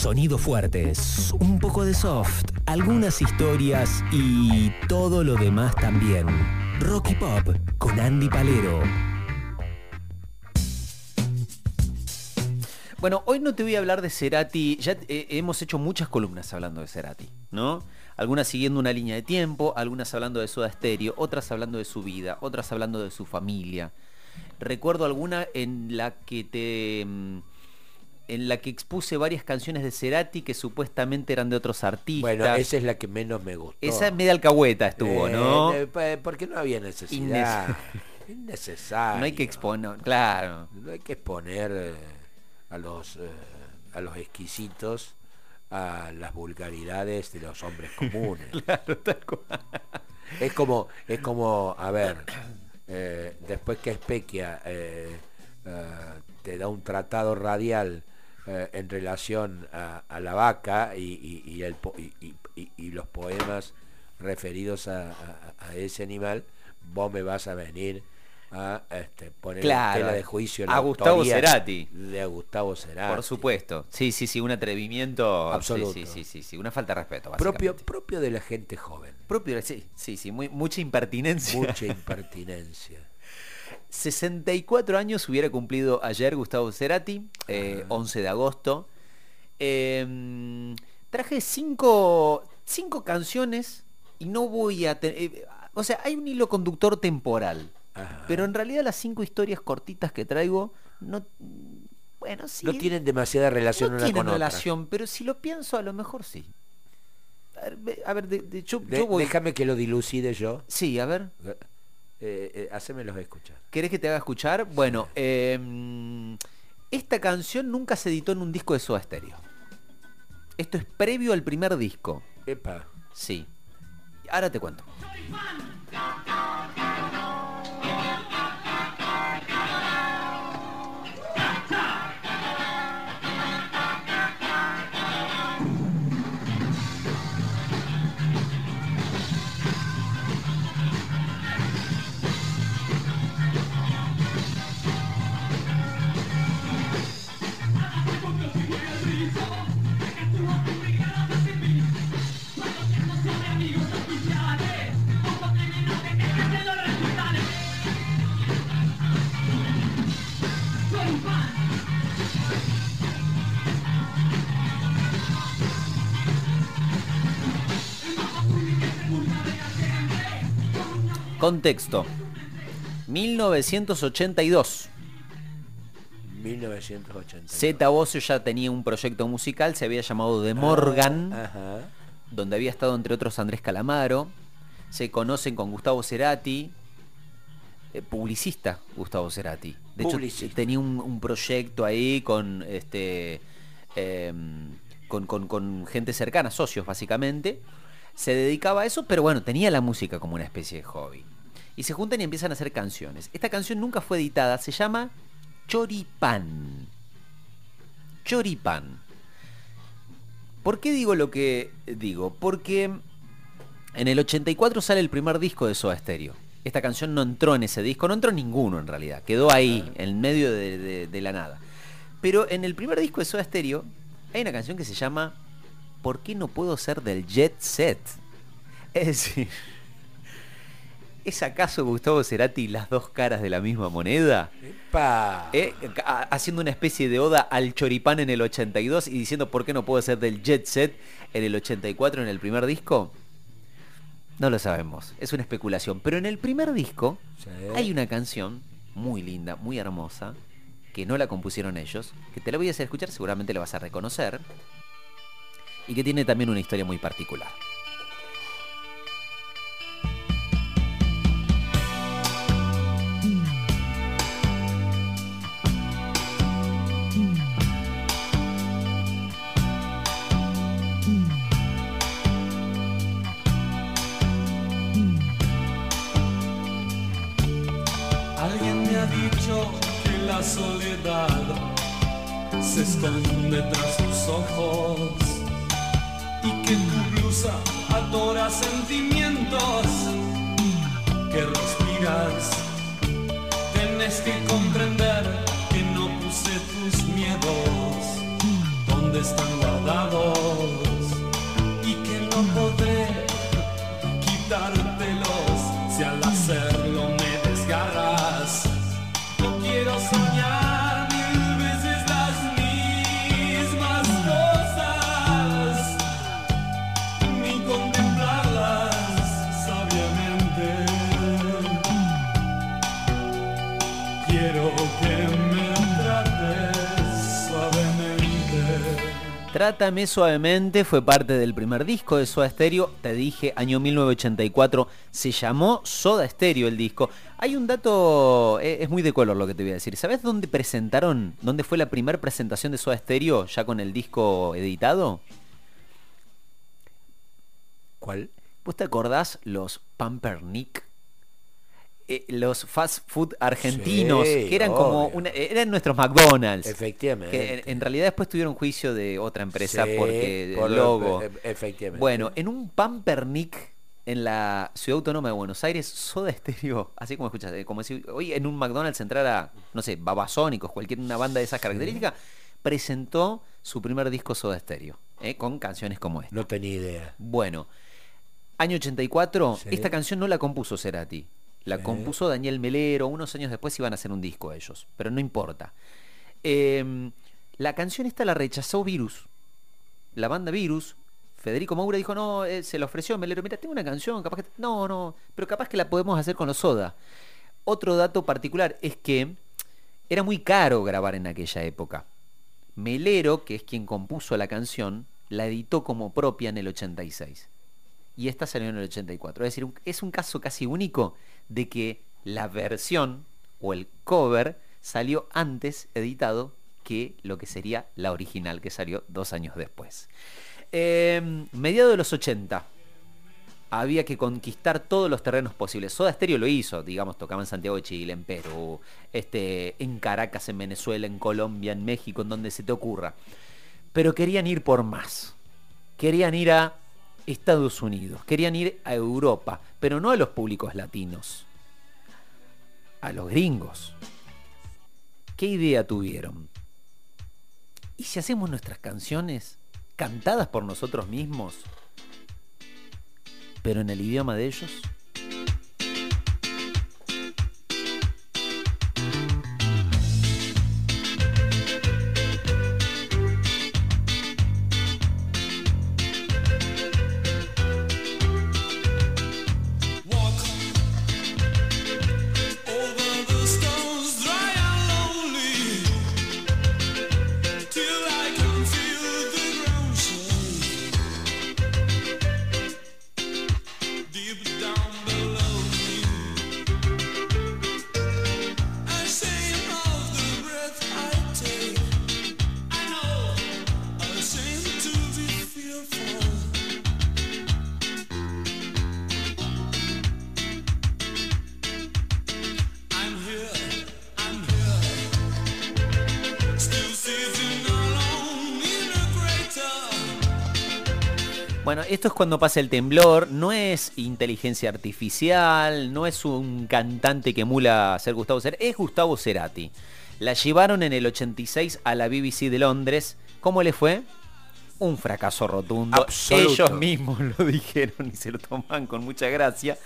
Sonidos fuertes, un poco de soft, algunas historias y todo lo demás también. Rocky Pop con Andy Palero. Bueno, hoy no te voy a hablar de Cerati. Ya eh, hemos hecho muchas columnas hablando de Cerati, ¿no? Algunas siguiendo una línea de tiempo, algunas hablando de Soda Stereo, otras hablando de su vida, otras hablando de su familia. Recuerdo alguna en la que te mm, en la que expuse varias canciones de Cerati que supuestamente eran de otros artistas. Bueno, esa es la que menos me gustó. Esa es media alcahueta estuvo, Eh, ¿no? eh, porque no había necesidad. Innecesario. No hay que exponer, claro. No hay que exponer eh, a los a los exquisitos a las vulgaridades de los hombres comunes. Es como, es como, a ver, después que Espequia te da un tratado radial eh, en relación a, a la vaca y, y- el los poemas referidos a, a- a ese animal, vos me vas a venir a este, poner Claro, tela de juicio la a Gustavo Cerati. De Gustavo Cerati. Por supuesto. Sí, sí, sí, un atrevimiento. Absoluto. Sí, sí, sí, sí, sí, una falta de respeto. Propio, propio de la gente joven. propio, sí, sí, sí, muy, mucha impertinencia. Mucha impertinencia. 64 años hubiera cumplido ayer Gustavo Cerati, eh, 11 de agosto. Eh, traje cinco, cinco canciones y no voy a tener... o sea, hay un hilo conductor temporal. Ajá. Pero en realidad las cinco historias cortitas que traigo no... Bueno, sí. no tienen demasiada relación no una tienen con otra. relación, pero si lo pienso a lo mejor sí. A ver, ve- a ver, de- de- yo, De- yo voy... Déjame que lo dilucide yo. Sí, a ver. Eh, eh, hacémelos escuchar. ¿Querés que te haga escuchar? Bueno, eh, esta canción nunca se editó en un disco de Soda Stereo. Esto es previo al primer disco. Epa. Sí. Ahora te cuento. Contexto. 1982. 1980. Zeta Bosio ya tenía un proyecto musical, se había llamado The Morgan, Ajá. donde había estado entre otros Andrés Calamaro. Se conocen con Gustavo Cerati, eh, publicista Gustavo Cerati. De Publicista. hecho, tenía un, un proyecto ahí con este em, con, con- con gente cercana, socios básicamente. Se dedicaba a eso, pero bueno, tenía la música como una especie de hobby. Y se juntan y empiezan a hacer canciones. Esta canción nunca fue editada, se llama Choripán. Choripán. ¿Por qué digo lo que digo? Porque en el 84 sale el primer disco de Soda Stereo. Esta canción no entró en ese disco, no entró ninguno en realidad, quedó ahí, en medio de, de- de la nada. Pero en el primer disco de Soda Stereo hay una canción que se llama ¿Por qué no puedo ser del Jet Set? Es decir, ¿es acaso Gustavo Cerati las dos caras de la misma moneda? Epa. Eh, haciendo una especie de oda al choripán en el 82 y diciendo por qué no puedo ser del Jet Set en el 84 en el primer disco. No lo sabemos, es una especulación. Pero en el primer disco Sí. hay una canción muy linda, muy hermosa, que no la compusieron ellos, que te la voy a hacer escuchar, seguramente la vas a reconocer, y que tiene también una historia muy particular. Alguien me ha dicho que la soledad se esconde tras tus ojos y que tu blusa adora sentimientos que respiras. Tienes que comprender que no puse tus miedos donde están guardados y que no podré quitártelos si al hacerlo me desgarras. No quiero soñar. Trátame suavemente fue parte del primer disco de Soda Stereo. Te dije, año 1984. Se llamó Soda Stereo el disco. Hay un dato, eh, es muy de color lo que te voy a decir. ¿Sabes dónde presentaron, dónde fue la primera presentación de Soda Stereo ya con el disco editado? ¿Cuál? ¿Vos te acordás los Pampernick? Eh, los fast food argentinos, Sí, que eran como una- eran nuestros McDonald's. Efectivamente. Que en, en realidad después tuvieron juicio de otra empresa Sí, porque por el lo- logo. e- efectivamente. Bueno, en un Pampernick en la Ciudad Autónoma de Buenos Aires, Soda Stereo, así como escuchas, eh, como si hoy en un McDonald's entrara, no sé, Babasónicos, cualquier una banda de esas características, presentó su primer disco Soda Stereo, eh, con canciones como esta. No tenía idea. Bueno, año 84, Sí. esta canción no la compuso Cerati. La Sí. compuso Daniel Melero, unos años después iban a hacer un disco ellos, pero no importa. Eh, la canción esta la rechazó Virus. La banda Virus, Federico Moura dijo, no, eh, se la ofreció a Melero, mira, tengo una canción, capaz que... No, no, pero capaz que la podemos hacer con los Soda. Otro dato particular es que era muy caro grabar en aquella época. Melero, que es quien compuso la canción, la editó como propia en el 86. Y esta salió en el 84. Es decir, es un caso casi único de que la versión o el cover salió antes editado que lo que sería la original que salió dos años después. Eh, mediados de los 80 había que conquistar todos los terrenos posibles. Soda Stereo lo hizo, digamos, tocaba en Santiago de Chile, en Perú, este, en Caracas, en Venezuela, en Colombia, en México, en donde se te ocurra. Pero querían ir por más. Querían ir a Estados Unidos, querían ir a Europa, pero no a los públicos latinos, a los gringos. ¿Qué idea tuvieron? ¿Y si hacemos nuestras canciones cantadas por nosotros mismos? pero en el idioma de ellos. Bueno, esto es cuando pasa el temblor, no es inteligencia artificial, no es un cantante que emula a ser Gustavo Cerati, es Gustavo Cerati. La llevaron en el 86 a la BBC de Londres. ¿Cómo le fue? Un fracaso rotundo. Absoluto. Ellos mismos lo dijeron y se lo toman con mucha gracia.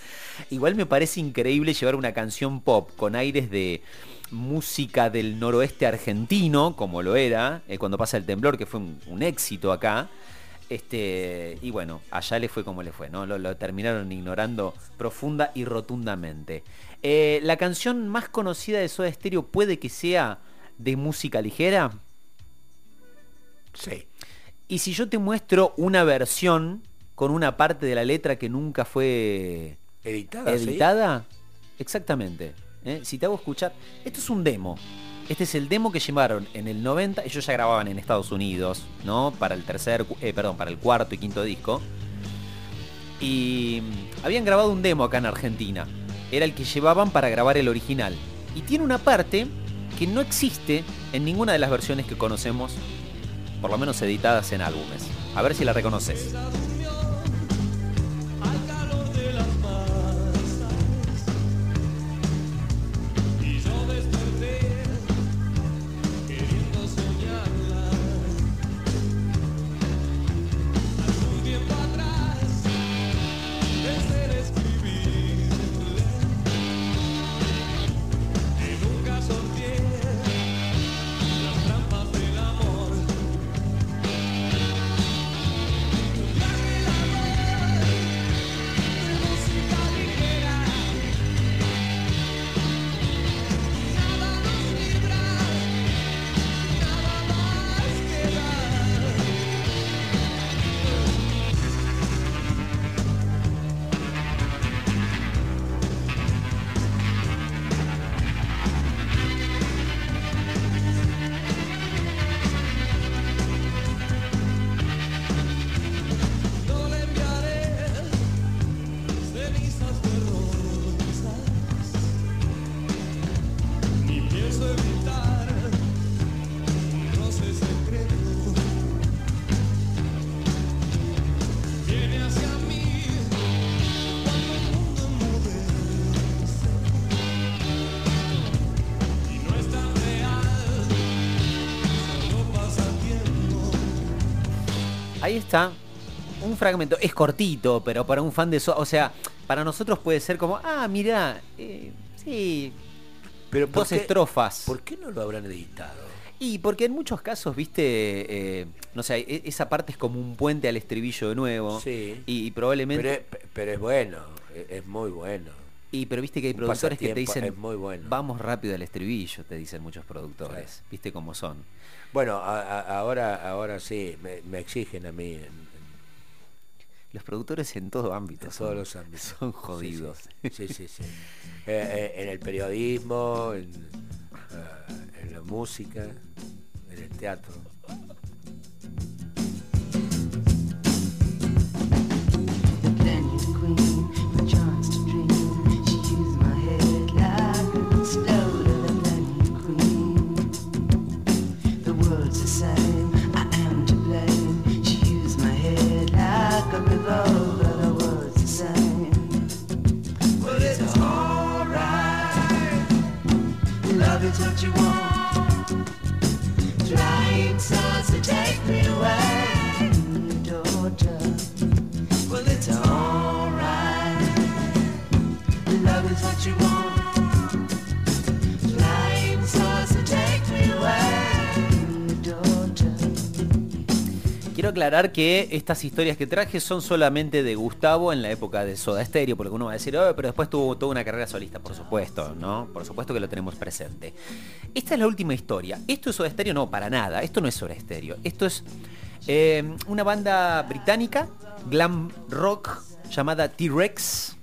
Igual me parece increíble llevar una canción pop con aires de música del noroeste argentino, como lo era eh, cuando pasa el temblor, que fue un, un éxito acá. Este, y bueno, allá le fue como le fue, ¿no? Lo, lo terminaron ignorando profunda y rotundamente. Eh, la canción más conocida de Soda Stereo puede que sea de música ligera. Sí. Y si yo te muestro una versión con una parte de la letra que nunca fue Editada, ¿sí? editada, exactamente. ¿eh? Si te hago escuchar, esto es un demo. Este es el demo que llevaron en el 90, ellos ya grababan en Estados Unidos, ¿no? Para el tercer, eh, perdón, para el cuarto y quinto disco. Y mm, habían grabado un demo acá en Argentina. Era el que llevaban para grabar el original. Y tiene una parte que no existe en ninguna de las versiones que conocemos, por lo menos editadas en álbumes. A ver si la reconoces. Ahí está. Un fragmento. Es cortito, pero para un fan de Soda. O sea, para nosotros puede ser como, ah, mirá, eh, sí, Pero ¿por dos qué- estrofas. ¿Por qué no lo habrán editado? Y porque en muchos casos, viste, eh, no sé, e- esa parte es como un puente al estribillo de nuevo. Sí. Y, y probablemente. Pero es, pero es bueno, es, es muy bueno. Y pero viste que hay un productores que te dicen. es muy bueno. Vamos rápido al estribillo, te dicen muchos productores. Viste cómo son. Bueno, a- a- ahora, ahora sí, me, me exigen a mí Los productores en todo ámbito. en son- todos los ámbitos. Son jodidos. Sí, sí, sí. sí. Eh, eh, en el periodismo, en, eh, en la música, en el teatro. What you want. Quiero aclarar que estas historias que traje son solamente de Gustavo en la época de Soda Stereo, porque uno va a decir, "Oh, pero después tuvo toda una carrera solista, por supuesto, ¿no? Por supuesto que lo tenemos presente. Esta es la última historia. Esto es Soda Stereo, no, para nada. Esto no es Soda Stereo. Esto es eh, una banda británica, glam rock, llamada T-Rex.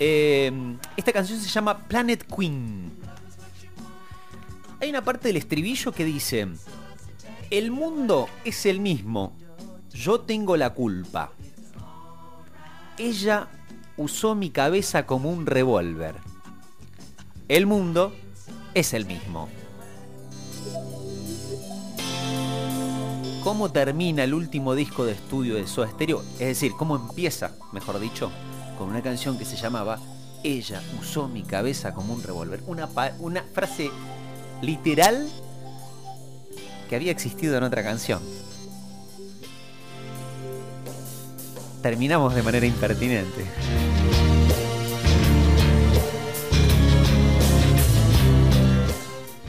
Eh, esta canción se llama Planet Queen. Hay una parte del estribillo que dice, el mundo es el mismo, yo tengo la culpa. Ella usó mi cabeza como un revólver. El mundo es el mismo. ¿Cómo termina el último disco de estudio de Soda Stereo? Es decir, ¿cómo empieza, mejor dicho, con una canción que se llamaba Ella usó mi cabeza como un revólver? Una, una frase literal que había existido en otra canción. Terminamos de manera impertinente.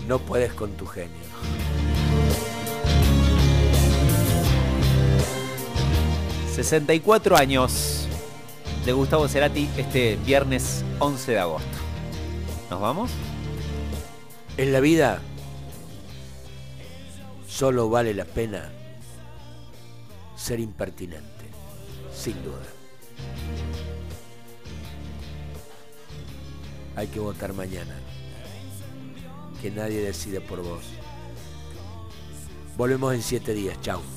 No puedes con tu genio. ...64 años de Gustavo Cerati este viernes 11 de agosto. ¿Nos vamos? En la vida solo vale la pena ser impertinente, sin duda. Hay que votar mañana. Que nadie decide por vos. Volvemos en siete días. Chao.